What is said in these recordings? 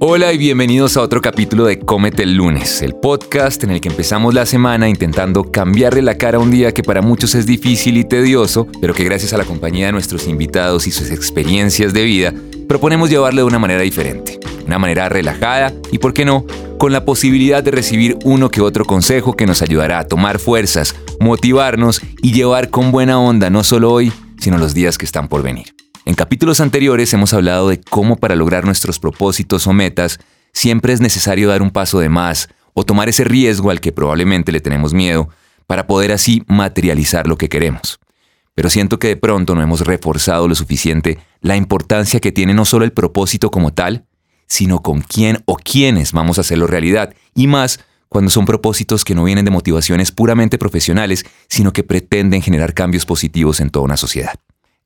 Hola y bienvenidos a otro capítulo de Cómete el lunes, el podcast en el que empezamos la semana intentando cambiarle la cara a un día que para muchos es difícil y tedioso, pero que gracias a la compañía de nuestros invitados y sus experiencias de vida, proponemos llevarle de una manera diferente, una manera relajada y, por qué no, con la posibilidad de recibir uno que otro consejo que nos ayudará a tomar fuerzas, motivarnos y llevar con buena onda no solo hoy, sino los días que están por venir. En capítulos anteriores hemos hablado de cómo para lograr nuestros propósitos o metas siempre es necesario dar un paso de más o tomar ese riesgo al que probablemente le tenemos miedo para poder así materializar lo que queremos. Pero siento que de pronto no hemos reforzado lo suficiente la importancia que tiene no solo el propósito como tal, sino con quién o quiénes vamos a hacerlo realidad, y más cuando son propósitos que no vienen de motivaciones puramente profesionales, sino que pretenden generar cambios positivos en toda una sociedad.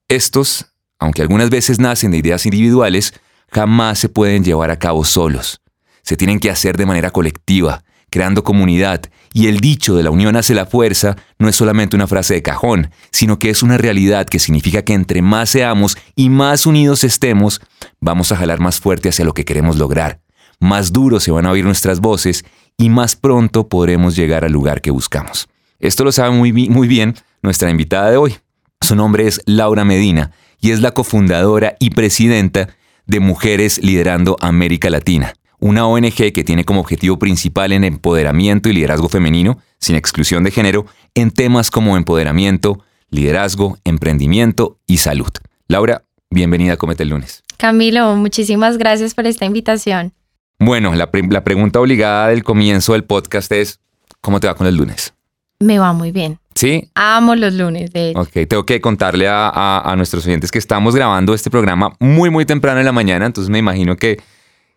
Estos aunque algunas veces nacen de ideas individuales, jamás se pueden llevar a cabo solos. Se tienen que hacer de manera colectiva, creando comunidad, y el dicho de la unión hace la fuerza no es solamente una frase de cajón, sino que es una realidad que significa que entre más seamos y más unidos estemos, vamos a jalar más fuerte hacia lo que queremos lograr. Más duro se van a oír nuestras voces y más pronto podremos llegar al lugar que buscamos. Esto lo sabe muy, muy bien nuestra invitada de hoy. Su nombre es Laura Medina y es la cofundadora y presidenta de Mujeres Liderando América Latina, una ONG que tiene como objetivo principal en empoderamiento y liderazgo femenino, sin exclusión de género, en temas como empoderamiento, liderazgo, emprendimiento y salud. Laura, bienvenida a Comete el lunes. Camilo, muchísimas gracias por esta invitación. Bueno, la, la pregunta obligada del comienzo del podcast es, ¿cómo te va con el lunes? Me va muy bien. ¿Sí? Amo los lunes, de Ok, tengo que contarle a, nuestros oyentes que estamos grabando este programa muy, muy temprano en la mañana, entonces me imagino que,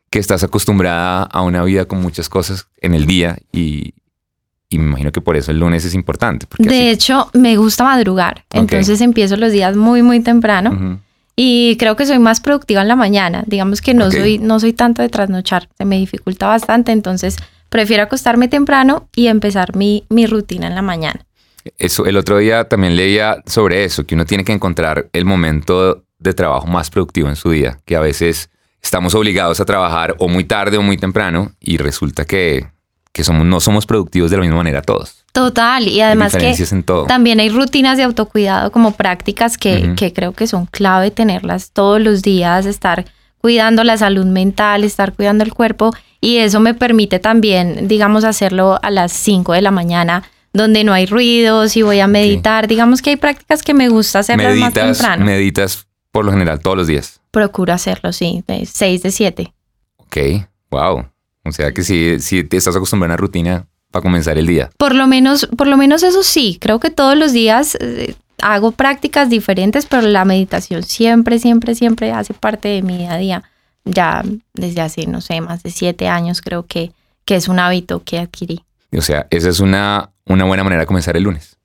que estás acostumbrada a una vida con muchas cosas en el día y, me imagino que por eso el lunes es importante. De hecho, me gusta madrugar, entonces empiezo los días muy, muy temprano. Y creo que soy más productiva en la mañana. Digamos que no soy no soy tanto de trasnochar, se me dificulta bastante, entonces prefiero acostarme temprano y empezar mi, mi rutina en la mañana. Eso, el otro día también leía sobre eso, que uno tiene que encontrar el momento de trabajo más productivo en su día, que a veces estamos obligados a trabajar o muy tarde o muy temprano y resulta que, que somos, no somos productivos de la misma manera todos. Total, y además que también hay rutinas de autocuidado como prácticas que, que creo que son clave tenerlas todos los días, estar cuidando la salud mental, estar cuidando el cuerpo y eso me permite también, digamos, hacerlo a las 5 de la mañana donde no hay ruidos y voy a meditar. Digamos que hay prácticas que me gusta hacerlas más temprano. ¿Meditas por lo general todos los días? Procuro hacerlo, sí, de 6 de 7. Ok, wow. O sea que si, si te estás acostumbrado a una rutina para comenzar el día. Por lo menos, por lo menos eso sí, creo que todos los días eh, hago prácticas diferentes, pero la meditación siempre, siempre, siempre hace parte de mi día a día. Ya desde hace, no sé, más de siete años creo que, que es un hábito que adquirí. O sea, esa es una, una buena manera de comenzar el lunes.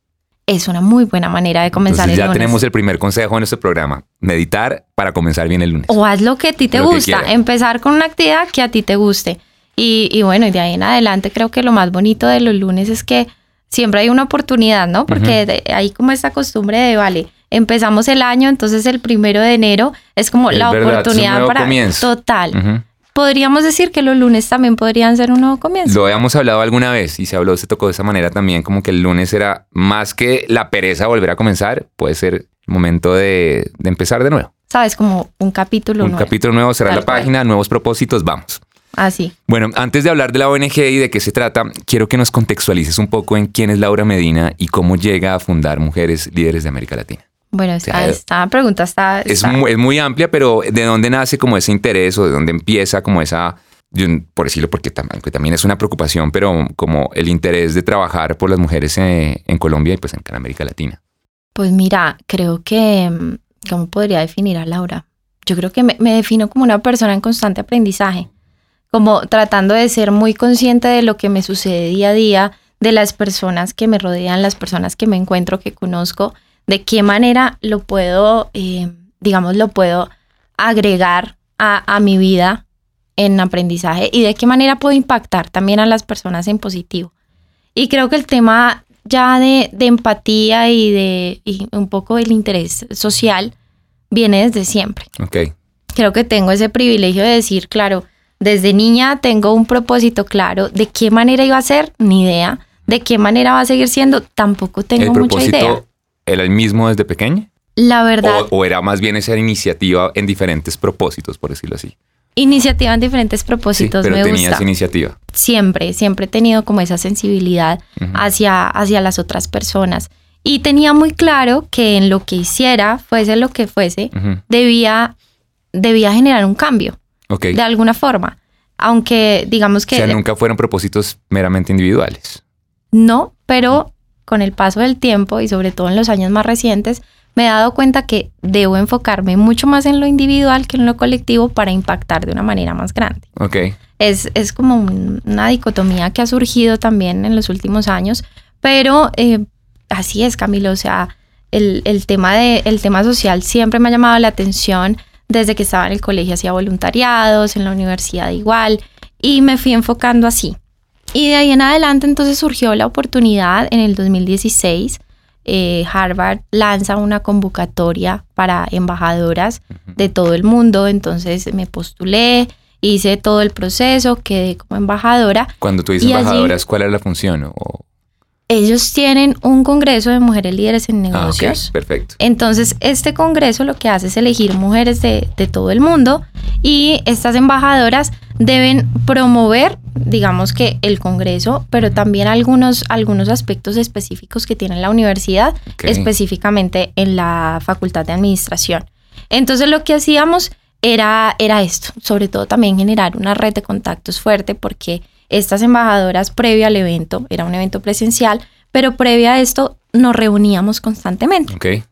Es una muy buena manera de comenzar el lunes. Ya tenemos el primer consejo en este programa, meditar para comenzar bien el lunes. O haz lo que a ti te gusta, empezar con una actividad que a ti te guste. Y, y bueno, y de ahí en adelante creo que lo más bonito de los lunes es que siempre hay una oportunidad, ¿no? Porque hay como esta costumbre de, vale, empezamos el año, entonces el primero de enero es como la oportunidad para... Comienzo. Total podríamos decir que los lunes también podrían ser un nuevo comienzo. Lo habíamos hablado alguna vez y se habló, se tocó de esa manera también, como que el lunes era más que la pereza volver a comenzar, puede ser el momento de, empezar de nuevo. Sabes, como un capítulo nuevo. Un capítulo nuevo, cerrar la página, nuevos propósitos, vamos. Así. Ah, bueno, antes de hablar de la ONG y de qué se trata, quiero que nos contextualices un poco en quién es Laura Medina y cómo llega a fundar Mujeres Líderes de América Latina. Bueno, esta, pregunta está, Es, muy, amplia, pero ¿de dónde nace como ese interés o de dónde empieza como esa, por decirlo porque también, también es una preocupación, pero como el interés de trabajar por las mujeres en, Colombia y pues en América Latina? Pues mira, creo que, mm, ¿cómo podría definir a Laura? Yo creo que me, me defino como una persona en constante aprendizaje, como tratando de ser muy consciente de lo que me sucede día a día, de las personas que me rodean, las personas que me encuentro, que conozco de qué manera lo puedo, eh, digamos, lo puedo agregar a, mi vida en aprendizaje y de qué manera puedo impactar también a las personas en positivo. Y creo que el tema ya de, empatía y de un poco del interés social viene desde siempre. Ok. Creo que tengo ese privilegio de decir, claro, Desde niña tengo un propósito claro. ¿De qué manera iba a ser? Ni idea. ¿De qué manera va a seguir siendo? Tampoco tengo ¿El mucha idea. propósito era el mismo desde pequeña? La verdad, O, o era más bien esa iniciativa en diferentes propósitos, por decirlo así? iniciativa en diferentes Sí, propósitos pero me tenías gusta. iniciativa. Siempre, siempre he tenido como esa sensibilidad hacia, hacia las otras personas. Y tenía muy claro que en lo que hiciera, fuese lo que fuese, debía, debía generar un cambio, de alguna forma. Aunque digamos O que sea, nunca fueron propósitos meramente individuales. no, pero con el paso del tiempo y sobre todo en los años más recientes, me he dado cuenta que debo enfocarme mucho más en lo individual que en lo colectivo para impactar de una manera más grande. Ok. Es, es como un- una dicotomía que ha surgido también en los últimos años, pero eh, así es, Camilo, o sea, el, el tema de, el tema social siempre me ha llamado la atención desde que estaba en el colegio, hacía voluntariados, en la universidad igual, y me fui enfocando así. Y de ahí en adelante entonces surgió la oportunidad en el 2016. eh, Harvard lanza una convocatoria para embajadoras de todo el mundo, entonces me postulé, hice todo el proceso, quedé como embajadora. Cuando tú dices allí- embajadoras, ¿cuál era la función? O- Ellos tienen un congreso de mujeres líderes en Ah, negocios. perfecto. Entonces, este congreso lo que hace es elegir mujeres de, de todo el mundo y estas embajadoras deben promover, digamos que el congreso, pero también algunos, algunos aspectos específicos que tiene la universidad, específicamente en la Facultad de Administración. Entonces, lo que hacíamos era, era esto, sobre todo también generar una red de contactos fuerte porque estas embajadoras previo al evento, era un evento presencial, pero previo a esto nos reuníamos constantemente. Ok.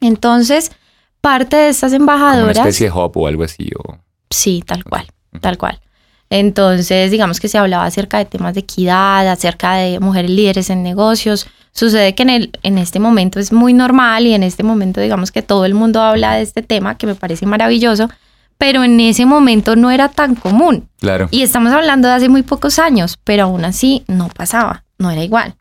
Entonces, parte de estas Como una embajadoras, especie de hub o algo así. O... sí, tal cual, tal cual. Entonces, digamos que se hablaba acerca de temas de equidad, acerca de mujeres líderes en negocios. Sucede que en, el, en este momento es muy normal y en este momento digamos que todo el mundo habla de este tema, que me parece maravilloso, pero en ese momento no era tan común. Claro. Y estamos hablando de hace muy pocos años, pero aún así no pasaba, no era igual.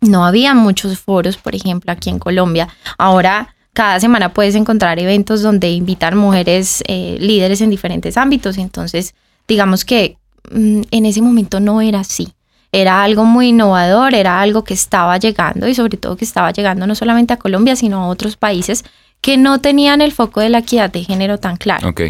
No había muchos foros, por ejemplo, aquí en Colombia. Ahora, cada semana puedes encontrar eventos donde invitan mujeres eh, líderes en diferentes ámbitos. Entonces, digamos que mm, en ese momento no era así. Era algo muy innovador, era algo que estaba llegando y sobre todo que estaba llegando no solamente a Colombia, sino a otros países que no tenían el foco de la equidad de género tan claro. Ok.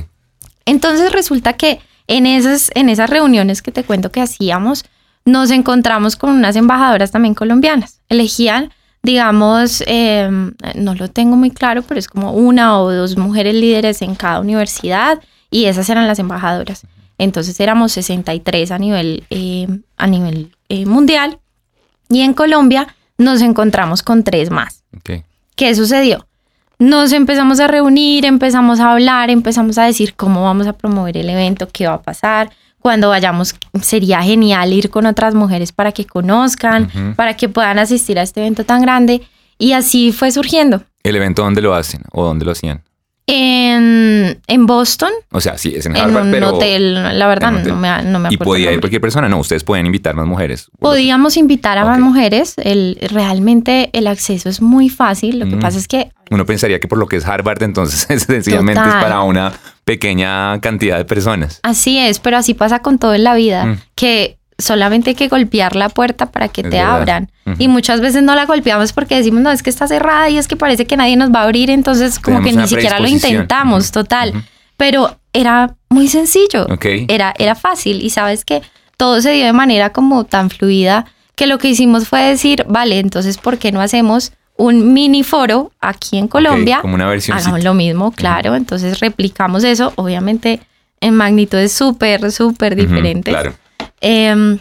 Entonces resulta que en esas, en esas reuniones que te cuento que hacíamos, nos encontramos con unas embajadoras también colombianas. Elegían, digamos, eh, no lo tengo muy claro, pero es como una o dos mujeres líderes en cada universidad y esas eran las embajadoras. Entonces éramos 63 a nivel, eh, a nivel eh, mundial y en Colombia nos encontramos con tres más. Ok. ¿Qué sucedió? Nos empezamos a reunir, empezamos a hablar, empezamos a decir cómo vamos a promover el evento, qué va a pasar. Cuando vayamos, sería genial ir con otras mujeres para que conozcan, para que puedan asistir a este evento tan grande. Y así fue surgiendo. ¿El evento dónde lo hacen o dónde lo hacían? En, en Boston, O sea, sí, es en en Harvard, un pero... hotel, la verdad en un hotel. no me, no me Y acuerdo. podía el ir cualquier persona. No, ustedes pueden invitar más mujeres. Podíamos invitar a más Ok. mujeres. El, realmente el acceso es muy fácil. Lo que Mm. pasa es que Uno pensaría que por lo que es Harvard, entonces sencillamente Total. es para una pequeña cantidad de personas. Así es, pero así pasa con todo en la vida, Mm. que solamente hay que golpear la puerta para que Es te verdad. abran. Y muchas veces no la golpeamos porque decimos, no, es que está cerrada y es que parece que nadie nos va a abrir, entonces como Tenemos que ni siquiera lo intentamos, total. Pero era muy sencillo, Ok. era, era fácil y sabes que todo se dio de manera como tan fluida que lo que hicimos fue decir, vale, entonces, ¿por qué no hacemos un mini foro aquí en Colombia? Como una versión. Hagamos lo mismo, claro. Entonces replicamos eso, obviamente en magnitudes súper, súper diferentes. Claro. Em,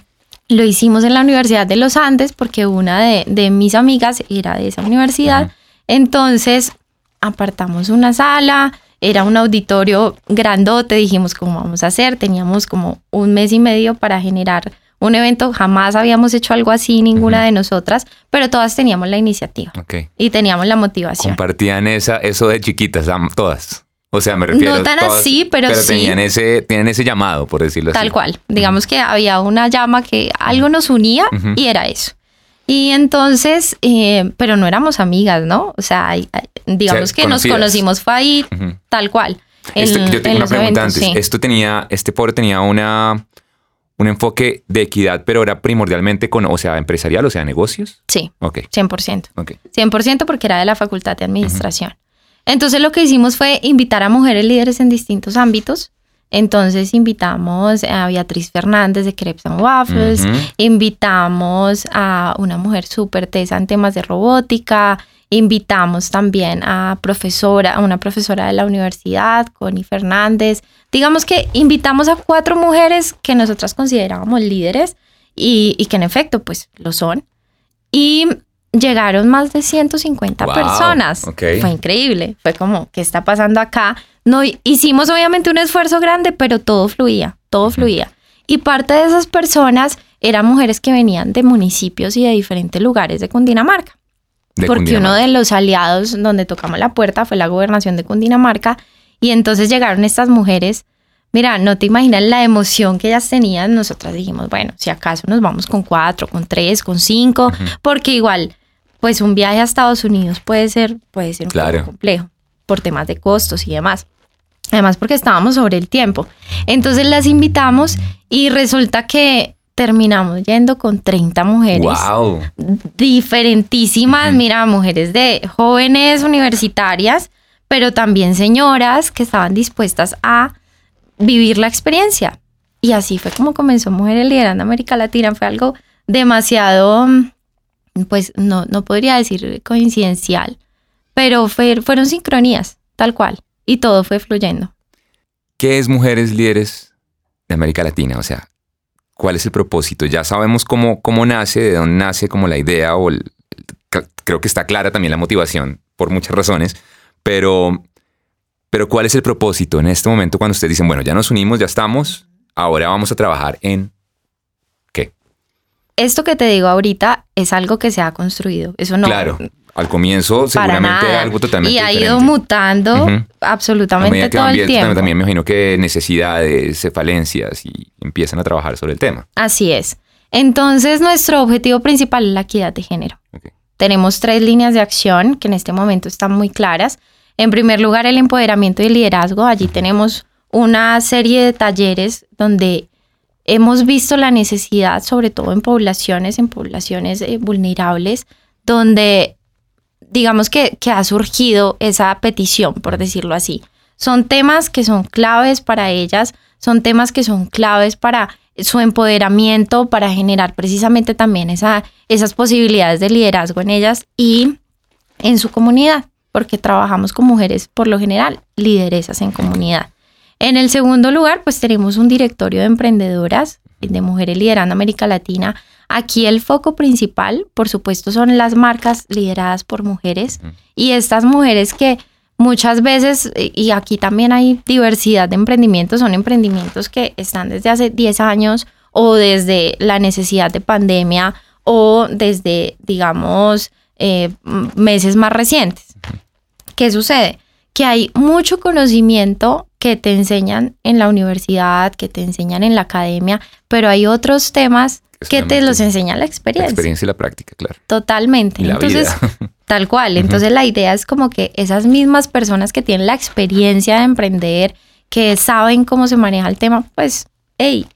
lo hicimos en la Universidad de los Andes porque una de, de mis amigas era de esa universidad. Entonces apartamos una sala, era un auditorio grandote, dijimos cómo vamos a hacer. Teníamos como un mes y medio para generar un evento. Jamás habíamos hecho algo así, ninguna de nosotras, pero todas teníamos la iniciativa y teníamos la motivación. Compartían esa, eso de chiquitas, todas. O sea, me refiero No tan así, pero sí. tenían ese, tienen ese llamado, por decirlo así. Tal cual. Digamos que había una llama que algo nos unía y era eso. Y entonces, eh, pero no éramos amigas, ¿no? O sea, digamos O sea, que nos conocimos fue ahí, tal cual. en, Esto- yo tengo en una pregunta eventos, antes. sí. Esto tenía, este foro tenía una, un enfoque de equidad, pero era primordialmente con, o sea, empresarial, o sea, negocios. Sí, Ok, 100%. ok. 100% porque era de la Facultad de Administración. Entonces lo que hicimos fue invitar a mujeres líderes en distintos ámbitos. Entonces invitamos a Beatriz Fernández de Crepes and Waffles, invitamos a una mujer súper tesa en temas de robótica, invitamos también a profesora, a una profesora de la universidad, Connie Fernández. Digamos que invitamos a cuatro mujeres que nosotras considerábamos líderes y, y que en efecto pues lo son. Y llegaron más de 150 Wow, personas. ok. Fue increíble. Fue como, ¿qué está pasando acá? No, hicimos obviamente un esfuerzo grande, pero todo fluía, todo fluía. Y parte de esas personas eran mujeres que venían de municipios y de diferentes lugares de Cundinamarca. De porque uno Cundinamarca. de los aliados donde tocamos la puerta fue la gobernación de Cundinamarca. Y entonces llegaron estas mujeres. Mira, no te imaginas la emoción que ellas tenían. Nosotras dijimos, bueno, si acaso nos vamos con cuatro, con tres, con cinco, porque igual, pues un viaje a Estados Unidos puede ser, puede ser un Claro. poco complejo por temas de costos y demás. Además, porque estábamos sobre el tiempo. Entonces las invitamos y resulta que terminamos yendo con 30 mujeres Wow. diferentísimas, mira, mujeres de jóvenes universitarias, pero también señoras que estaban dispuestas a vivir la experiencia. Y así fue como comenzó Mujeres Liderando América Latina. Fue algo demasiado, mm, pues no, no podría decir coincidencial, pero fue- fueron sincronías, tal cual. Y todo fue fluyendo. ¿Qué es Mujeres Líderes de América Latina? O sea, ¿cuál es el propósito? Ya sabemos cómo, cómo nace, de dónde nace como la idea o creo que está clara también la motivación por muchas razones, pero, pero ¿cuál es el propósito en este momento cuando ustedes dicen, bueno, ya nos unimos, ya estamos, ahora vamos a trabajar en? Esto que te digo ahorita es algo que se ha construido. Eso no. claro, al comienzo seguramente nada. algo totalmente Y ha diferente. ido mutando absolutamente todo el tiempo. también, también me imagino que necesidades, falencias y empiezan a trabajar sobre el tema. Así es. Entonces, nuestro objetivo principal es la equidad de género. Tenemos tres líneas de acción que en este momento están muy claras. En primer lugar, el empoderamiento y el liderazgo. Allí tenemos una serie de talleres donde hemos visto la necesidad, sobre todo en poblaciones, en poblaciones eh, vulnerables, donde digamos que, que ha surgido esa petición, por decirlo así. Son temas que son claves para ellas, son temas que son claves para su empoderamiento, para generar precisamente también esa, esas posibilidades de liderazgo en ellas y en su comunidad, porque trabajamos con mujeres por lo general, lideresas en comunidad. En el segundo lugar, pues tenemos un directorio de emprendedoras, de mujeres liderando América Latina. Aquí el foco principal, por supuesto, son las marcas lideradas por mujeres y estas mujeres que muchas veces, eh, y aquí también hay diversidad de emprendimientos, son emprendimientos que están desde hace 10 años o desde la necesidad de pandemia o desde, digamos, eh, meses más recientes. ¿Qué sucede? Que hay mucho conocimiento que te enseñan en la universidad, que te enseñan en la academia, pero hay otros temas Es que te los enseña la La experiencia. experiencia y la práctica, claro. Totalmente. La Entonces, vida. tal cual. Entonces, la idea es como que esas mismas personas que tienen la experiencia de emprender, que saben cómo se maneja el tema, pues, hey,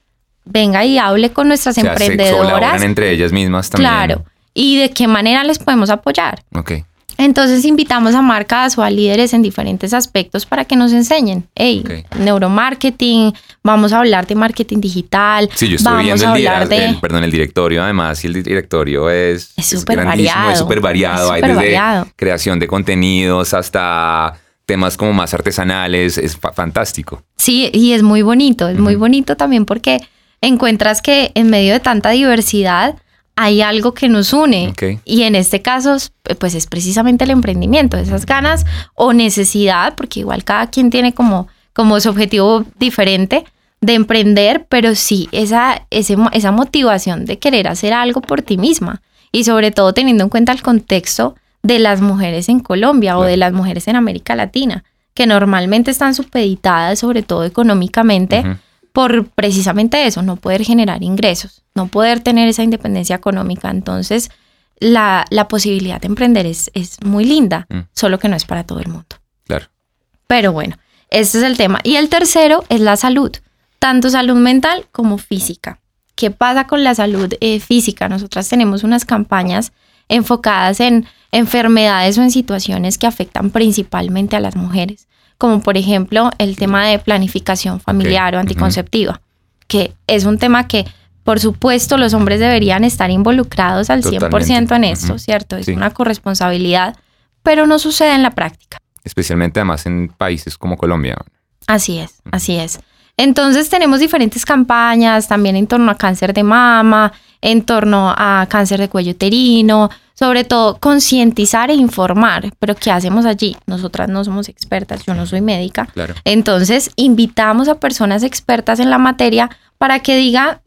venga y hable con nuestras O sea, se colaboran emprendedoras. entre ellas mismas también. Claro. Y de qué manera les podemos apoyar. Ok. Entonces invitamos a marcas o a líderes en diferentes aspectos para que nos enseñen. Hey, neuromarketing, vamos a hablar de marketing digital. Sí, yo estoy viendo el, liderazgo- de... el- perdón, el directorio además, y el directorio es, súper variado. es súper variado. Hay desde variado. creación de contenidos hasta temas como más artesanales, es fa- fantástico. Sí, y es muy bonito, es muy bonito también porque encuentras que en medio de tanta diversidad hay algo que nos une. Y en este caso, pues es precisamente el emprendimiento, esas ganas o necesidad, porque igual cada quien tiene como, como su objetivo diferente de emprender, pero sí esa, ese esa motivación de querer hacer algo por ti misma. Y sobre todo teniendo en cuenta el contexto de las mujeres en Colombia o de las mujeres en América Latina, que normalmente están supeditadas, sobre todo económicamente. Por precisamente eso, no poder generar ingresos, no poder tener esa independencia económica. Entonces, la, la posibilidad de emprender es, es muy linda, Mm. solo que no es para todo el mundo. Claro. Pero bueno, Este es el tema. Y el tercero es la salud, tanto salud mental como física. ¿Qué pasa con la salud eh, física? Nosotras tenemos unas campañas enfocadas en enfermedades o en situaciones que afectan principalmente a las mujeres, como por ejemplo el tema de planificación familiar o anticonceptiva, que es un tema que por supuesto los hombres deberían estar involucrados al 100% en esto, ¿cierto? Es una corresponsabilidad, pero no sucede en la práctica. Especialmente además en países como Colombia. Así es, así es. Entonces tenemos diferentes campañas también en torno a cáncer de mama, en torno a cáncer de cuello uterino, sobre todo concientizar e informar. Pero ¿qué hacemos allí? Nosotras no somos expertas, yo no soy médica. Claro. Entonces invitamos a personas expertas en la materia para que digan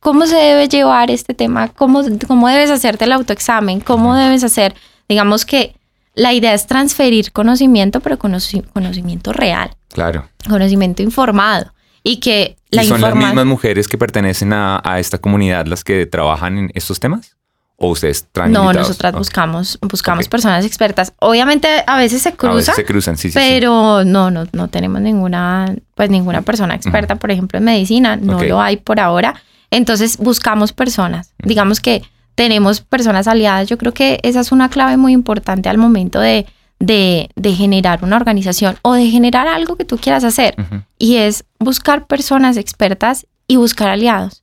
cómo se debe llevar este tema, cómo, cómo debes hacerte el autoexamen, cómo debes hacer, digamos que la idea es transferir conocimiento, pero conocimiento real. Claro. Conocimiento informado y que la ¿Y son las mismas mujeres que pertenecen a, esta comunidad las que trabajan en estos temas? ¿O ustedes traen No, nosotras buscamos, buscamos personas expertas. Obviamente a veces se cruzan. se cruzan, sí, sí. Pero no, no, no tenemos ninguna, pues ninguna persona experta, por ejemplo, en medicina. No lo hay por ahora. Entonces buscamos personas. Digamos que tenemos personas aliadas. Yo creo que esa es una clave muy importante al momento de de, generar una organización o de generar algo que tú quieras hacer. Y es buscar personas expertas y buscar aliados.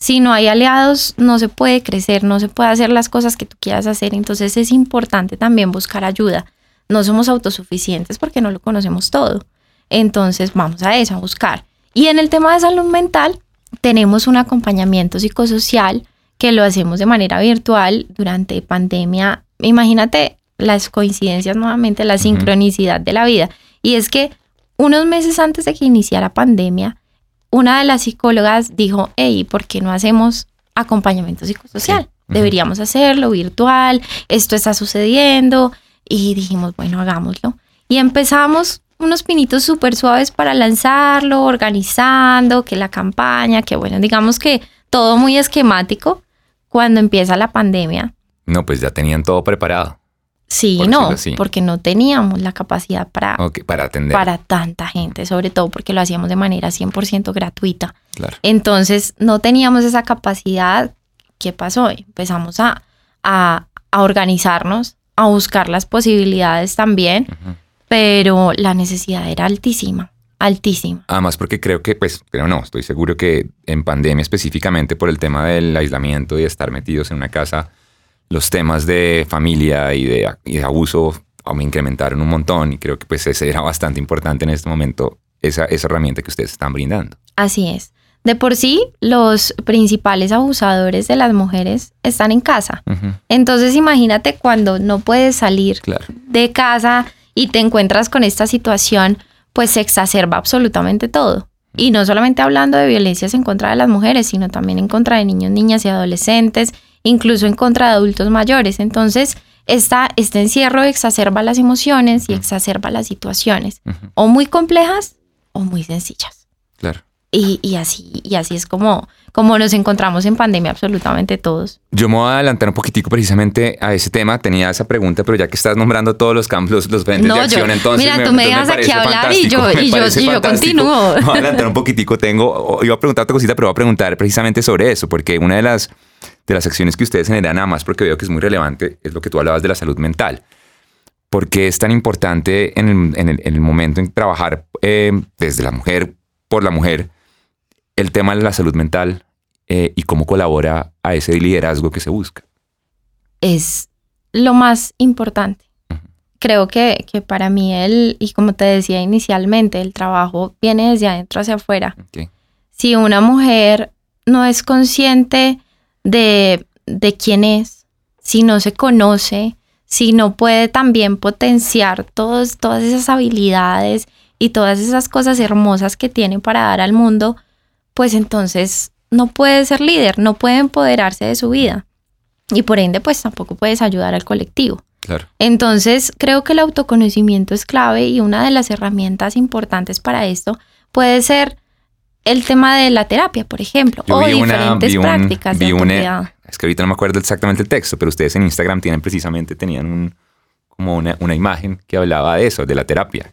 Si no hay aliados, no se puede crecer, no se puede hacer las cosas que tú quieras hacer. Entonces es importante también buscar ayuda. No somos autosuficientes porque no lo conocemos todo. Entonces vamos a eso, a buscar. Y en el tema de salud mental, tenemos un acompañamiento psicosocial que lo hacemos de manera virtual durante pandemia. Imagínate las coincidencias nuevamente, la sincronicidad de la vida. Y es que unos meses antes de que iniciara pandemia, una de las psicólogas dijo, hey, ¿por qué no hacemos acompañamiento psicosocial? Deberíamos hacerlo virtual, esto está sucediendo. Y dijimos, bueno, hagámoslo. Y empezamos unos pinitos súper suaves para lanzarlo, organizando, que la campaña, que bueno, digamos que todo muy esquemático. Cuando empieza la pandemia. No, pues ya tenían todo preparado. Sí, no, porque no teníamos la capacidad para, para atender. Para tanta gente, sobre todo porque lo hacíamos de manera 100% gratuita. Claro. Entonces, no teníamos esa capacidad. ¿Qué pasó? Empezamos a, a, organizarnos, a buscar las posibilidades también, pero la necesidad era altísima altísima. Además, porque creo que, pues, creo no, estoy seguro que en pandemia específicamente por el tema del aislamiento y estar metidos en una casa, los temas de familia y de, abuso me incrementaron un montón y creo que pues ese era bastante importante en este momento, esa, esa herramienta que ustedes están brindando. Así es. De por sí, los principales abusadores de las mujeres están en casa. Entonces, imagínate cuando no puedes salir de casa y te encuentras con esta situación, pues se exacerba absolutamente todo. Y no solamente hablando de violencias en contra de las mujeres, sino también en contra de niños, niñas y adolescentes incluso en contra de adultos mayores. Entonces, esta, este encierro exacerba las emociones y exacerba las situaciones, o muy complejas o muy sencillas. Claro. Y, y, así, y así es como, como nos encontramos en pandemia absolutamente todos. Yo me voy a adelantar un poquitico precisamente a ese tema. Tenía esa pregunta, pero ya que estás nombrando todos los campos, los, frentes de acción, entonces Mira, tú me dejas aquí hablar y yo, y yo, y yo continúo. Me voy a adelantar un poquitico. Tengo, iba a preguntar otra cosita, pero voy a preguntar precisamente sobre eso, porque una de las de las acciones que ustedes generan, nada más porque veo que es muy relevante, es lo que tú hablabas de la salud mental. ¿Por qué es tan importante en el, momento en trabajar eh, desde la mujer, por la mujer, el tema de la salud mental eh, y cómo colabora a ese liderazgo que se busca? Es lo más importante. Creo que, que, para mí el, y como te decía inicialmente, el trabajo viene desde adentro hacia afuera. Si una mujer no es consciente de, de quién es, si no se conoce, si no puede también potenciar todos, todas esas habilidades y todas esas cosas hermosas que tiene para dar al mundo, pues entonces no puede ser líder, no puede empoderarse de su vida. Y por ende, pues tampoco puedes ayudar al colectivo. Claro. Entonces, creo que el autoconocimiento es clave y una de las herramientas importantes para esto puede ser el tema de la terapia, por ejemplo, o diferentes prácticas de Es que ahorita no me acuerdo exactamente el texto, pero ustedes en Instagram tienen precisamente, tenían un, como una, imagen que hablaba de eso, de la terapia.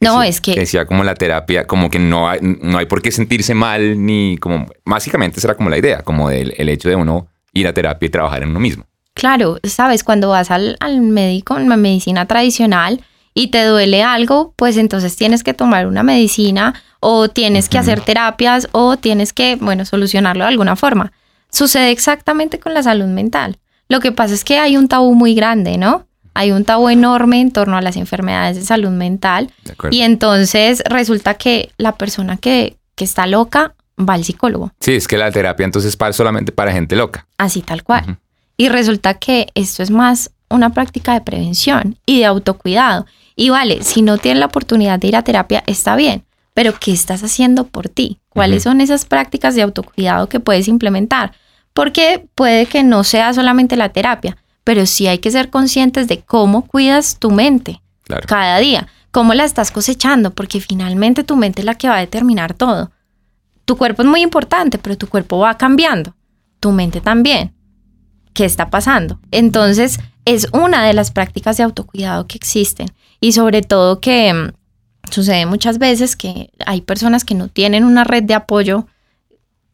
No, es que... que decía como la terapia, como que no hay, no hay por qué sentirse mal, ni como, básicamente esa era como la idea, como del el hecho de uno ir a terapia y trabajar en uno mismo. Claro, sabes, cuando vas al, al médico en la medicina tradicional y te duele algo, pues entonces tienes que tomar una medicina o tienes que hacer terapias o tienes que, bueno, solucionarlo de alguna forma. Sucede exactamente con la salud mental. Lo que pasa es que hay un tabú muy grande, ¿no? Hay un tabú enorme en torno a las enfermedades de salud mental De y entonces resulta que la persona que, que está loca va al psicólogo, Sí, es que la terapia entonces para solamente para gente loca. así tal cual. Y resulta que esto es más una práctica de prevención y de autocuidado. Y vale, si no tienes la oportunidad de ir a terapia, está bien, pero ¿qué estás haciendo por ti? ¿Cuáles son esas prácticas de autocuidado que puedes implementar? Porque puede que no sea solamente la terapia, pero sí hay que ser conscientes de cómo cuidas tu mente Claro. cada día, cómo la estás cosechando, porque finalmente tu mente es la que va a determinar todo. Tu cuerpo es muy importante, pero tu cuerpo va cambiando, tu mente también. ¿Qué está pasando? Entonces, es una de las prácticas de autocuidado que existen y sobre todo que mm, sucede muchas veces que hay personas que no tienen una red de apoyo,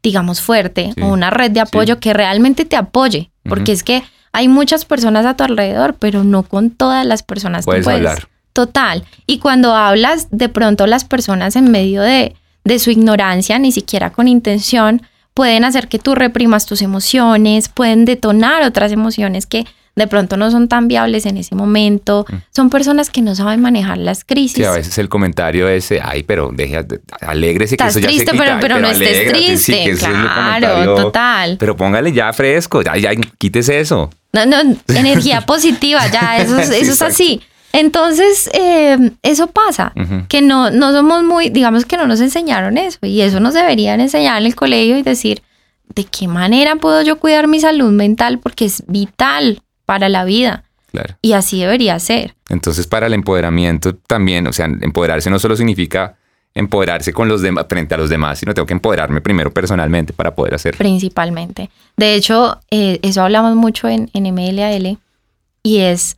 digamos, fuerte Sí, o una red de apoyo que realmente te apoye, porque es que hay muchas personas a tu alrededor, pero no con todas las personas tú Puedes hablar. Total. Y cuando hablas, de pronto las personas en medio de, de su ignorancia, ni siquiera con intención, pueden hacer que tú reprimas tus emociones, pueden detonar otras emociones que de pronto no son tan viables en ese momento. Son personas que no saben manejar las crisis. Mm. Sí, a veces el comentario ese, ay, pero deje, alégrese que ya triste, se quita. pero, pero no estés sí, triste. es claro, total. Pero póngale ya fresco, ya, ya, quítese eso. No, no, energía positiva, ya, eso, es- Sí, eso es así. Entonces, eh, eso pasa, que no, no somos muy, digamos que no nos enseñaron eso, y eso nos deberían enseñar en el colegio y decir, ¿de qué manera puedo yo cuidar mi salud mental? Porque es vital para la vida, Claro. y así debería ser. Entonces, para el empoderamiento también, o sea, empoderarse no solo significa empoderarse con los demás frente a los demás, sino tengo que empoderarme primero personalmente para poder hacerlo. principalmente. De hecho, eh, eso hablamos mucho en, en MLAL y es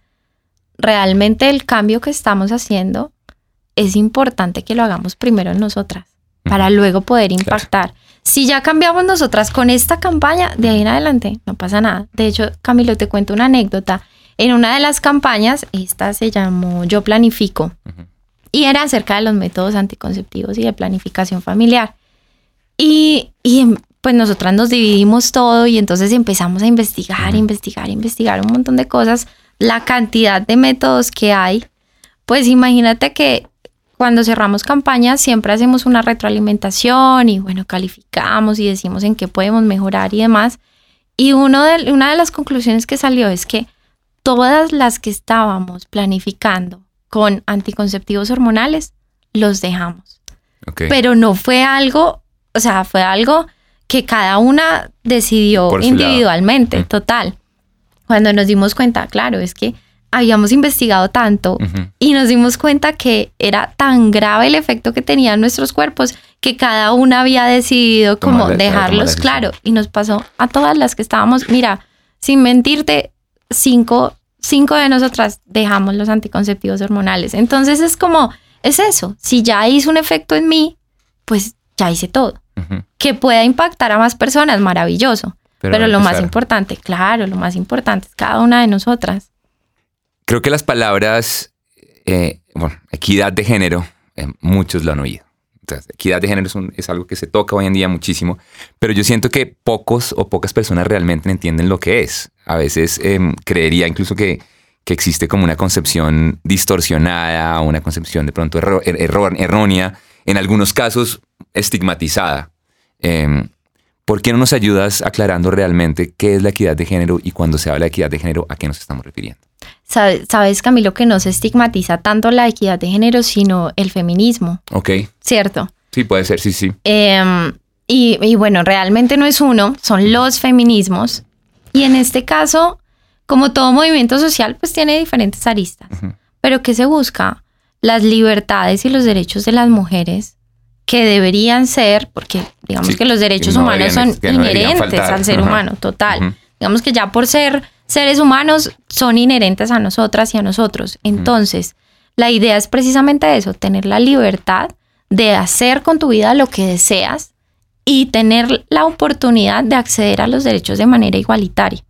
realmente el cambio que estamos haciendo es importante que lo hagamos primero en nosotras para luego poder impactar. Si ya cambiamos nosotras con esta campaña, de ahí en adelante no pasa nada. De hecho, Camilo, te cuento una anécdota. En una de las campañas, esta se llamó Yo Planifico y era acerca de los métodos anticonceptivos y de planificación familiar. Y, y em, pues nosotras nos dividimos todo y entonces empezamos a investigar, investigar, investigar un montón de cosas. La cantidad de métodos que hay, pues imagínate que cuando cerramos campañas siempre hacemos una retroalimentación y bueno, calificamos y decimos en qué podemos mejorar y demás. Y uno de, una de las conclusiones que salió es que todas las que estábamos planificando con anticonceptivos hormonales, los dejamos Ok. pero no fue algo, o sea, fue algo que cada una decidió lado. individualmente, total. Cuando nos dimos cuenta, claro, es que habíamos investigado tanto y nos dimos cuenta que era tan grave el efecto que tenían nuestros cuerpos que cada una había decidido como Tomar tomar dejarlos claro y nos pasó a todas las que estábamos, mira, sin mentirte, cinco, cinco de nosotras dejamos los anticonceptivos hormonales. Entonces es como, es eso, si ya hizo un efecto en mí, pues ya hice todo. Que pueda impactar a más personas, maravilloso. Pero, Pero lo más importante, claro, lo más importante es cada una de nosotras. Creo que las palabras, eh, bueno, equidad de género, eh, muchos lo han oído. Entonces, equidad de género es, un- es algo que se toca hoy en día muchísimo, pero yo siento que pocos o pocas personas realmente entienden lo que es. A veces em, creería incluso que, existe como una concepción distorsionada, una concepción de pronto er- error- errónea, en algunos casos estigmatizada. Em, ¿Por qué no nos ayudas aclarando realmente qué es la equidad de género y cuando se habla de equidad de género, a qué nos estamos refiriendo? Sabe- Sabes, Camilo, que no se estigmatiza tanto la equidad de género, sino el feminismo, Ok, ¿cierto? sí, puede ser, sí, sí. Em, y, y bueno, realmente no es uno, son los feminismos. Y en este caso, como todo movimiento social, pues tiene diferentes aristas. Ujú. Pero ¿qué se busca? Las libertades y los derechos de las mujeres que deberían ser, porque digamos Sí, que los derechos no humanos son no inherentes faltar. al ser Ajá. humano, total. Ujú. Digamos que ya por ser seres humanos son inherentes a nosotras y a nosotros. Entonces, La idea es precisamente eso, tener la libertad de hacer con tu vida lo que deseas y tener la oportunidad de acceder a los derechos de manera igualitaria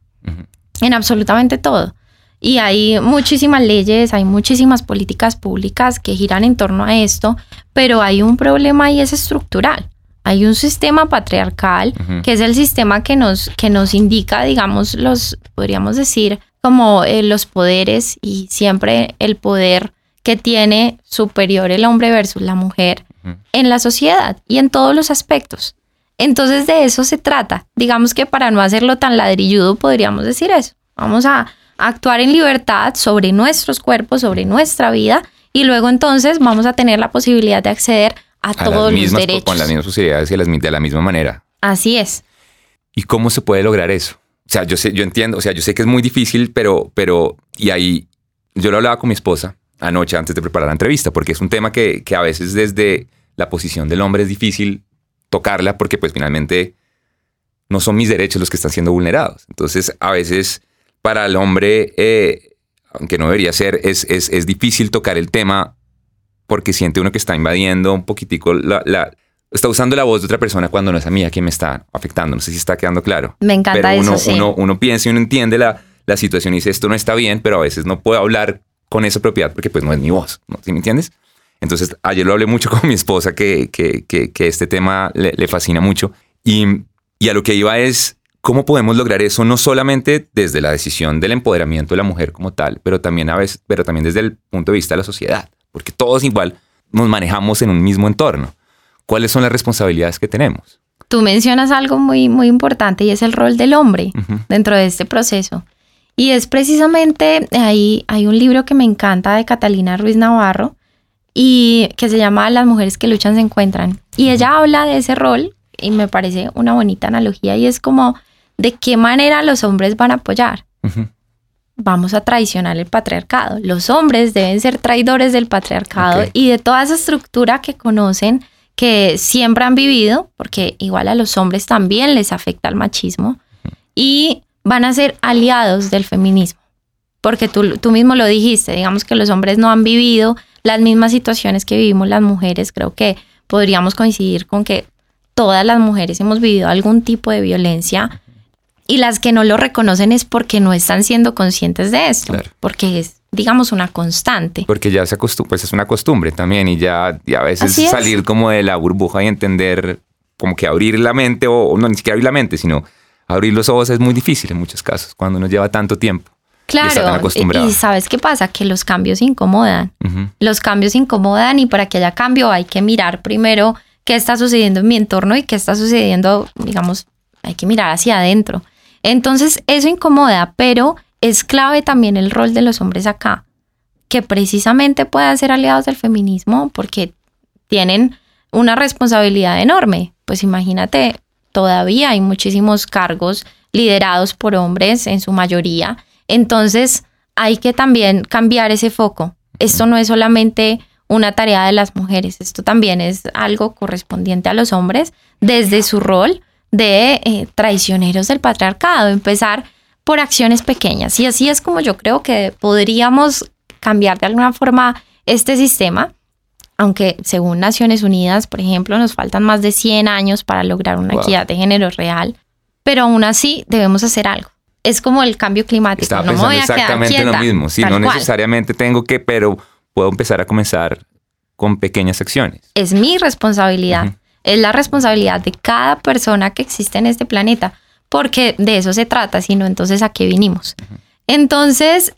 en absolutamente todo. Y hay muchísimas leyes, hay muchísimas políticas públicas que giran en torno a esto, pero hay un problema y es estructural. Hay un sistema patriarcal que es el sistema que nos, que nos indica, digamos, los, podríamos decir, como eh, los poderes y siempre el poder que tiene superior el hombre versus la mujer en la sociedad y en todos los aspectos. Entonces de eso se trata. Digamos que para no hacerlo tan ladrilludo podríamos decir eso. Vamos a actuar en libertad sobre nuestros cuerpos, sobre nuestra vida y luego entonces vamos a tener la posibilidad de acceder a, todos los derechos. Con las mismas posibilidades y de la misma manera. Así es. ¿Y cómo se puede lograr eso? O sea, yo sé, yo entiendo, o sea, yo sé que es muy difícil, pero, pero, y ahí, yo lo hablaba con mi esposa anoche antes de preparar la entrevista, porque es un tema que, que a veces desde la posición del hombre es difícil tocarla, porque pues finalmente no son mis derechos los que están siendo vulnerados. Entonces, a veces para el hombre, eh, aunque no debería ser, es, es, es, difícil tocar el tema porque siente uno que está invadiendo un poquitico la, la, Está usando la voz de otra persona cuando no es a mí a quien me está afectando. No sé si está quedando claro. Me encanta pero uno, eso, uno, uno piensa y uno entiende la, la situación y dice esto no está bien, pero a veces no puedo hablar con esa propiedad porque pues no es mi voz. ¿no? ¿Sí me entiendes? Entonces, ayer lo hablé mucho con mi esposa que, que, que, que este tema le, le, fascina mucho. Y, y a lo que iba es, ¿Cómo podemos lograr eso no solamente desde la decisión del empoderamiento de la mujer como tal, pero también a veces, pero también desde el punto de vista de la sociedad? Porque todos igual nos manejamos en un mismo entorno. ¿Cuáles son las responsabilidades que tenemos? Tú mencionas algo muy, muy importante y es el rol del hombre uh -huh. dentro de este proceso. Y es precisamente, ahí hay un libro que me encanta de Catalina Ruiz Navarro y que se llama Las mujeres que luchan se encuentran. Y ella habla de ese rol y me parece una bonita analogía y es como de qué manera los hombres van a apoyar. Uh -huh. Vamos a traicionar el patriarcado. Los hombres deben ser traidores del patriarcado okay. y de toda esa estructura que conocen, que siempre han vivido, porque igual a los hombres también les afecta el machismo, uh -huh. y van a ser aliados del feminismo. Porque tú, tú mismo lo dijiste, digamos que los hombres no han vivido las mismas situaciones que vivimos las mujeres. Creo que podríamos coincidir con que todas las mujeres hemos vivido algún tipo de violencia y las que no lo reconocen es porque no están siendo conscientes de esto, claro. porque es, digamos, una constante. Porque ya se acostumbra, pues es una costumbre también y ya, y a veces salir como de la burbuja y entender, como que abrir la mente, o, o, no, ni siquiera abrir la mente, sino abrir los ojos es muy difícil en muchos casos, cuando uno lleva tanto tiempo. Claro, y, y, sabes qué pasa, que los cambios incomodan. Uh -huh. Los cambios incomodan y para que haya cambio hay que mirar primero qué está sucediendo en mi entorno y qué está sucediendo, digamos, hay que mirar hacia adentro. Entonces eso incomoda, pero es clave también el rol de los hombres acá, que precisamente puedan ser aliados del feminismo porque tienen una responsabilidad enorme. Pues imagínate, todavía hay muchísimos cargos liderados por hombres en su mayoría. Entonces hay que también cambiar ese foco. Esto no es solamente una tarea de las mujeres, esto también es algo correspondiente a los hombres desde su rol de eh, traicioneros del patriarcado, empezar por acciones pequeñas. Y así es como yo creo que podríamos cambiar de alguna forma este sistema, aunque según Naciones Unidas, por ejemplo, nos faltan más de 100 años para lograr una wow. equidad de género real, pero aún así debemos hacer algo. Es como el cambio climático. Estaba no pensando me voy a exactamente quieta, lo mismo. Sí, no cual. necesariamente tengo que, pero puedo empezar a comenzar con pequeñas acciones. Es mi responsabilidad. Uh -huh es la responsabilidad de cada persona que existe en este planeta, porque de eso se trata, sino entonces a qué vinimos. Entonces,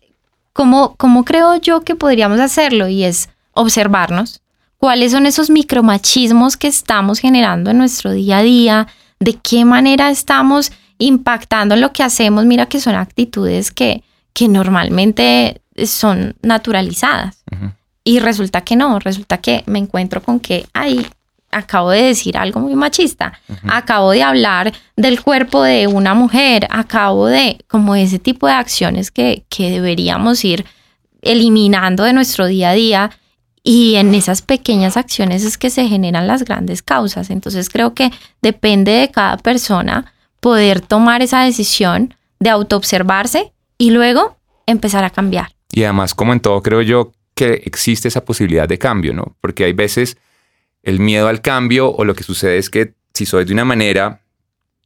¿cómo, ¿cómo creo yo que podríamos hacerlo? Y es observarnos cuáles son esos micromachismos que estamos generando en nuestro día a día, de qué manera estamos impactando en lo que hacemos. Mira que son actitudes que, que normalmente son naturalizadas. Uh -huh. Y resulta que no, resulta que me encuentro con que hay acabo de decir algo muy machista, uh -huh. acabo de hablar del cuerpo de una mujer, acabo de, como ese tipo de acciones que, que deberíamos ir eliminando de nuestro día a día y en esas pequeñas acciones es que se generan las grandes causas. Entonces creo que depende de cada persona poder tomar esa decisión de autoobservarse y luego empezar a cambiar. Y además, como en todo, creo yo que existe esa posibilidad de cambio, ¿no? Porque hay veces el miedo al cambio o lo que sucede es que si soy de una manera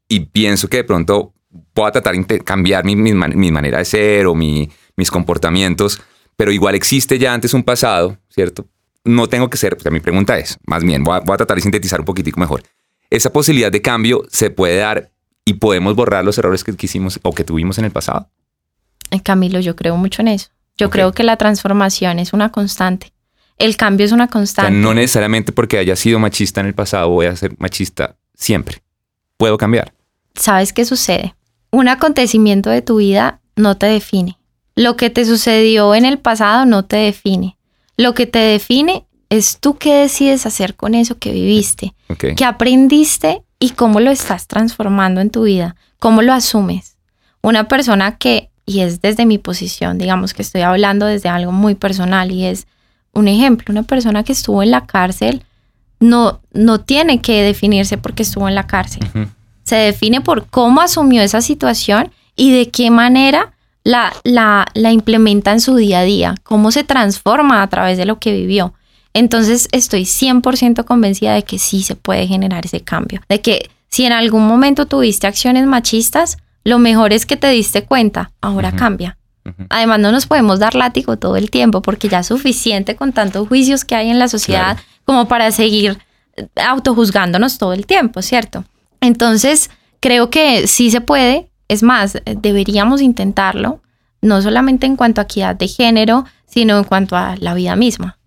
y pienso que de pronto puedo tratar de cambiar mi, mi, manera de ser o mi, mis comportamientos, pero igual existe ya antes un pasado, ¿cierto? No tengo que ser, sea, mi pregunta es, más bien, voy a, voy a tratar de sintetizar un poquitico mejor. Esa posibilidad de cambio se puede dar y podemos borrar los errores que, hicimos o que tuvimos en el pasado. Eh, Camilo, yo creo mucho en eso. Yo creo que la transformación es una constante. El cambio es una constante. no necesariamente porque haya sido machista en el pasado voy a ser machista siempre. Puedo cambiar. ¿Sabes qué sucede? Un acontecimiento de tu vida no te define. Lo que te sucedió en el pasado no te define. Lo que te define es tú qué decides hacer con eso que viviste, qué aprendiste y cómo lo estás transformando en tu vida, cómo lo asumes. Una persona que, y es desde mi posición, digamos que estoy hablando desde algo muy personal y es un ejemplo, una persona que estuvo en la cárcel no, no tiene que definirse porque estuvo en la cárcel. Se define por cómo asumió esa situación y de qué manera la, la, la implementa en su día a día, cómo se transforma a través de lo que vivió. Entonces estoy 100% convencida de que sí se puede generar ese cambio, de que si en algún momento tuviste acciones machistas, lo mejor es que te diste cuenta, ahora cambia. Además, no nos podemos dar látigo todo el tiempo porque ya es suficiente con tantos juicios que hay en la sociedad como para seguir autojuzgándonos todo el tiempo, ¿cierto? Entonces, creo que sí se puede. Es más, deberíamos intentarlo, no solamente en cuanto a equidad de género, sino en cuanto a la vida misma.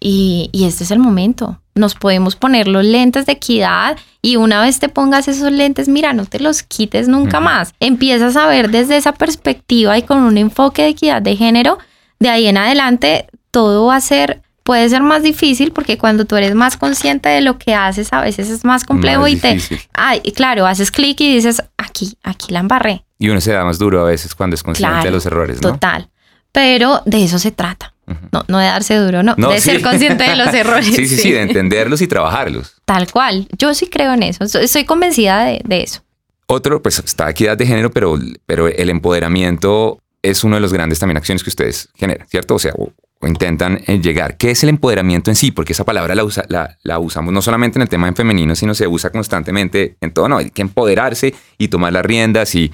Y, este es el momento. Nos podemos poner los lentes de equidad y una vez te pongas esos lentes, mira, no te los quites nunca más. Empiezas a ver desde esa perspectiva y con un enfoque de equidad de género, de ahí en adelante todo va a ser, puede ser más difícil porque cuando tú eres más consciente de lo que haces, a veces es más complejo y te, ay, claro, haces clic y dices, aquí, aquí la embarré. Y uno se da más duro a veces cuando es consciente de los errores, ¿no? Total. Pero de eso se trata. No, no de darse duro, no, de ser consciente de los errores. Sí, sí, sí, de entenderlos y trabajarlos. Tal cual. Yo sí creo en eso. Estoy convencida de, eso. Otro, pues está equidad de género, pero, pero el empoderamiento es uno de los grandes también acciones que ustedes generan, ¿cierto? O sea, o, intentan eh, llegar. ¿Qué es el empoderamiento en sí? Porque esa palabra la, usa, la, la, usamos no solamente en el tema en femenino, sino se usa constantemente en todo. No, hay que empoderarse y tomar las riendas y...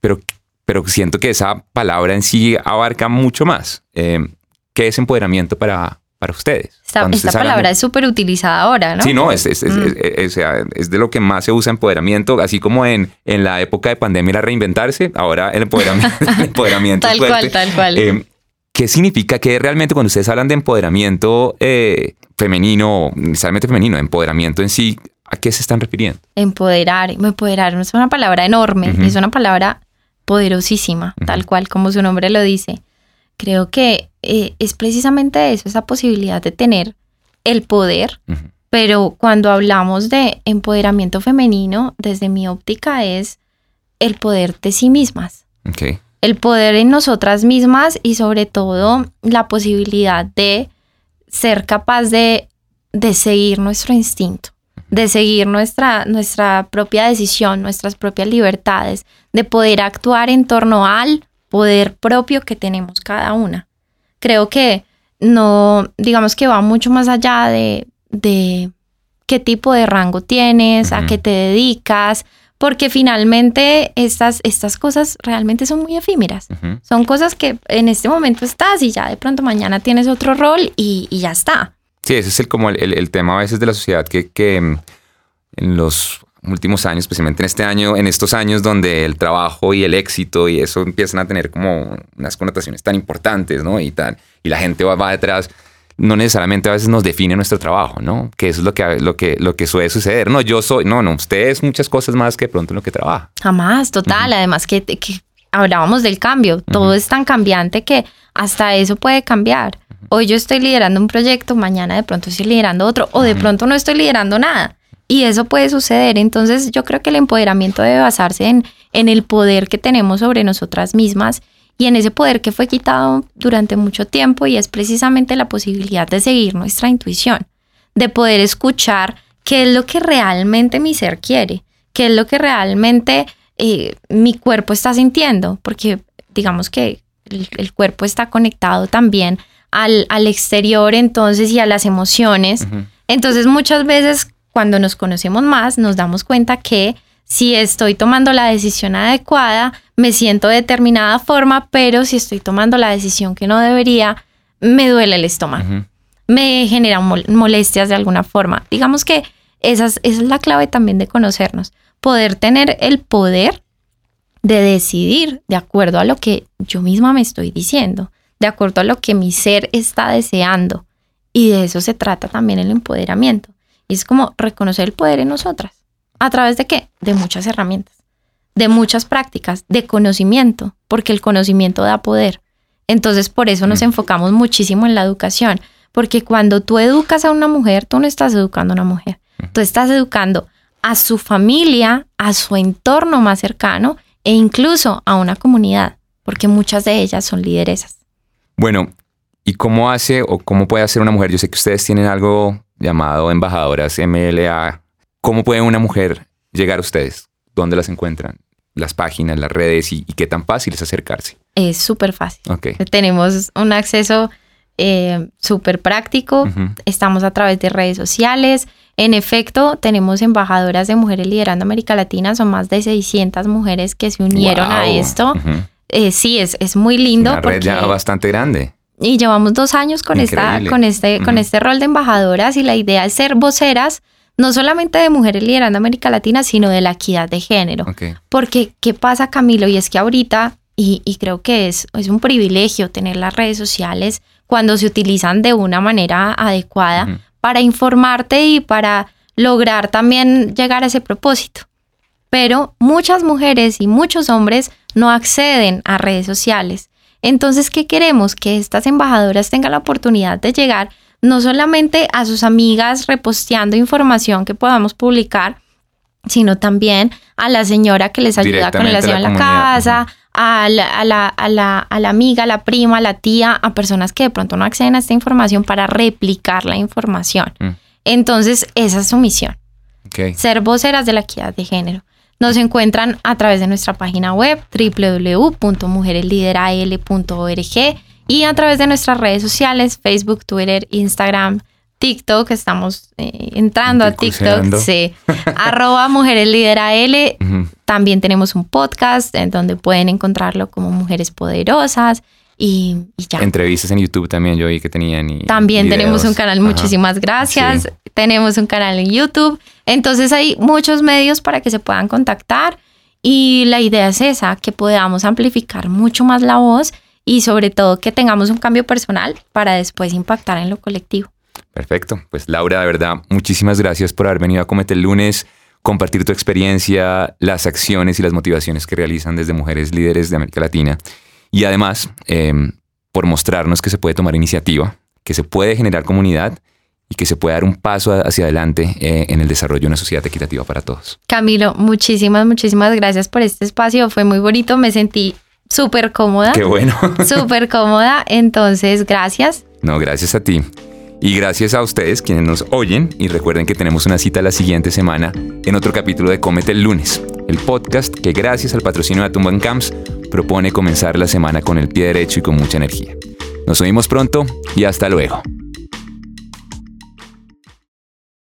Pero, pero siento que esa palabra en sí abarca mucho más. Eh, ¿Qué es empoderamiento para, para ustedes? Esta, palabra es súper utilizada ahora, ¿no? Sí, no, es, es, es, de lo que más se usa empoderamiento, así como en, en la época de pandemia era reinventarse, ahora el empoderamiento, empoderamiento Tal cual, tal cual. Eh, ¿Qué significa que realmente cuando ustedes hablan de empoderamiento eh, femenino, necesariamente femenino, empoderamiento en sí, ¿a qué se están refiriendo? Empoderar, empoderar es una palabra enorme, es una palabra poderosísima, tal cual como su nombre lo dice creo que eh, es precisamente eso, esa posibilidad de tener el poder, pero cuando hablamos de empoderamiento femenino, desde mi óptica es el poder de sí mismas. El poder en nosotras mismas y sobre todo la posibilidad de ser capaz de, de seguir nuestro instinto, de seguir nuestra, nuestra propia decisión, nuestras propias libertades, de poder actuar en torno al poder propio que tenemos cada una. Creo que no, digamos que va mucho más allá de, de qué tipo de rango tienes, a qué te dedicas, porque finalmente estas, estas cosas realmente son muy efímeras. Son cosas que en este momento estás y ya de pronto mañana tienes otro rol y, ya está. Sí, ese es el, como el, el, tema a veces de la sociedad que, que mm, en los últimos años, especialmente en este año, en estos años donde el trabajo y el éxito y eso empiezan a tener como unas connotaciones tan importantes, ¿no? Y tan, y la gente va, va detrás, no necesariamente a veces nos define nuestro trabajo, ¿no? Que eso es lo que, lo que, lo que suele suceder. No, yo soy, no, no, usted es muchas cosas más que pronto en lo que trabaja. Jamás, total. Además que, que, hablábamos del cambio. Todo es tan cambiante que hasta eso puede cambiar. Hoy yo estoy liderando un proyecto, mañana de pronto estoy liderando otro, o de pronto no estoy liderando nada. Y eso puede suceder. Entonces yo creo que el empoderamiento debe basarse en, en el poder que tenemos sobre nosotras mismas y en ese poder que fue quitado durante mucho tiempo y es precisamente la posibilidad de seguir nuestra intuición, de poder escuchar qué es lo que realmente mi ser quiere, qué es lo que realmente eh, mi cuerpo está sintiendo, porque digamos que el, el, cuerpo está conectado también al, al exterior entonces y a las emociones. Entonces muchas veces cuando nos conocemos más nos damos cuenta que si estoy tomando la decisión adecuada, me siento de determinada forma, pero si estoy tomando la decisión que no debería, me duele el estómago, me genera molestias de alguna forma. Digamos que esa es, esa es la clave también de conocernos, poder tener el poder de decidir de acuerdo a lo que yo misma me estoy diciendo, de acuerdo a lo que mi ser está deseando. Y de eso se trata también el empoderamiento. Y es como reconocer el poder en nosotras. ¿A través de qué? De muchas herramientas, de muchas prácticas, de conocimiento, porque el conocimiento da poder. Entonces, por eso nos mm. enfocamos muchísimo en la educación, porque cuando tú educas a una mujer, tú no estás educando a una mujer, mm. tú estás educando a su familia, a su entorno más cercano e incluso a una comunidad, porque muchas de ellas son lideresas. Bueno, ¿y cómo hace o cómo puede hacer una mujer? Yo sé que ustedes tienen algo llamado embajadoras MLA. ¿Cómo puede una mujer llegar a ustedes? ¿Dónde las encuentran? Las páginas, las redes y, qué tan fácil es acercarse. Es súper fácil. Tenemos un acceso eh, súper práctico. Estamos a través de redes sociales. En efecto, tenemos embajadoras de mujeres liderando América Latina. Son más de 600 mujeres que se unieron a esto. Eh, sí, es, es muy lindo. Una red ya bastante grande. Y llevamos dos años con, esta, con, este, con este rol de embajadoras y la idea es ser voceras no solamente de mujeres liderando América Latina, sino de la equidad de género. Porque, ¿qué pasa, Camilo? Y es que ahorita, y, y creo que es, es, un privilegio tener las redes sociales cuando se utilizan de una manera adecuada para informarte y para lograr también llegar a ese propósito. Pero muchas mujeres y muchos hombres no acceden a redes sociales. Entonces, ¿qué queremos? Que estas embajadoras tengan la oportunidad de llegar no solamente a sus amigas reposteando información que podamos publicar, sino también a la señora que les ayuda con el aseo en la casa, a la, a, la, a, la, a la, amiga, a la prima, a la tía, a personas que de pronto no acceden a esta información para replicar la información. Mm. Entonces, esa es su misión. Ser voceras de la equidad de género. Nos encuentran a través de nuestra página web www.mujereslideral.org y a través de nuestras redes sociales, Facebook, Twitter, Instagram, TikTok, estamos eh, entrando a TikTok, sí, arroba Mujeres También tenemos un podcast en donde pueden encontrarlo como Mujeres Poderosas. Y, ya. Entrevistas en YouTube también yo vi que tenían. Y también tenemos un canal, muchísimas gracias. Tenemos un canal en YouTube. Entonces hay muchos medios para que se puedan contactar y la idea es esa, que podamos amplificar mucho más la voz y sobre todo que tengamos un cambio personal para después impactar en lo colectivo. Perfecto. Pues Laura, de verdad, muchísimas gracias por haber venido a Cometer el lunes, compartir tu experiencia, las acciones y las motivaciones que realizan desde Mujeres Líderes de América Latina y además em, por mostrarnos que se puede tomar iniciativa, que se puede generar comunidad y que se puede dar un paso hacia adelante eh, en el desarrollo de una sociedad equitativa para todos. Camilo, muchísimas, muchísimas gracias por este espacio. Fue muy bonito, me sentí súper cómoda. Qué bueno. Súper cómoda, entonces gracias. No, gracias a ti. Y gracias a ustedes quienes nos oyen y recuerden que tenemos una cita la siguiente semana en otro capítulo de Comete el lunes, el podcast que gracias al patrocinio de Atumban Camps propone comenzar la semana con el pie derecho y con mucha energía. Nos oímos pronto y hasta luego.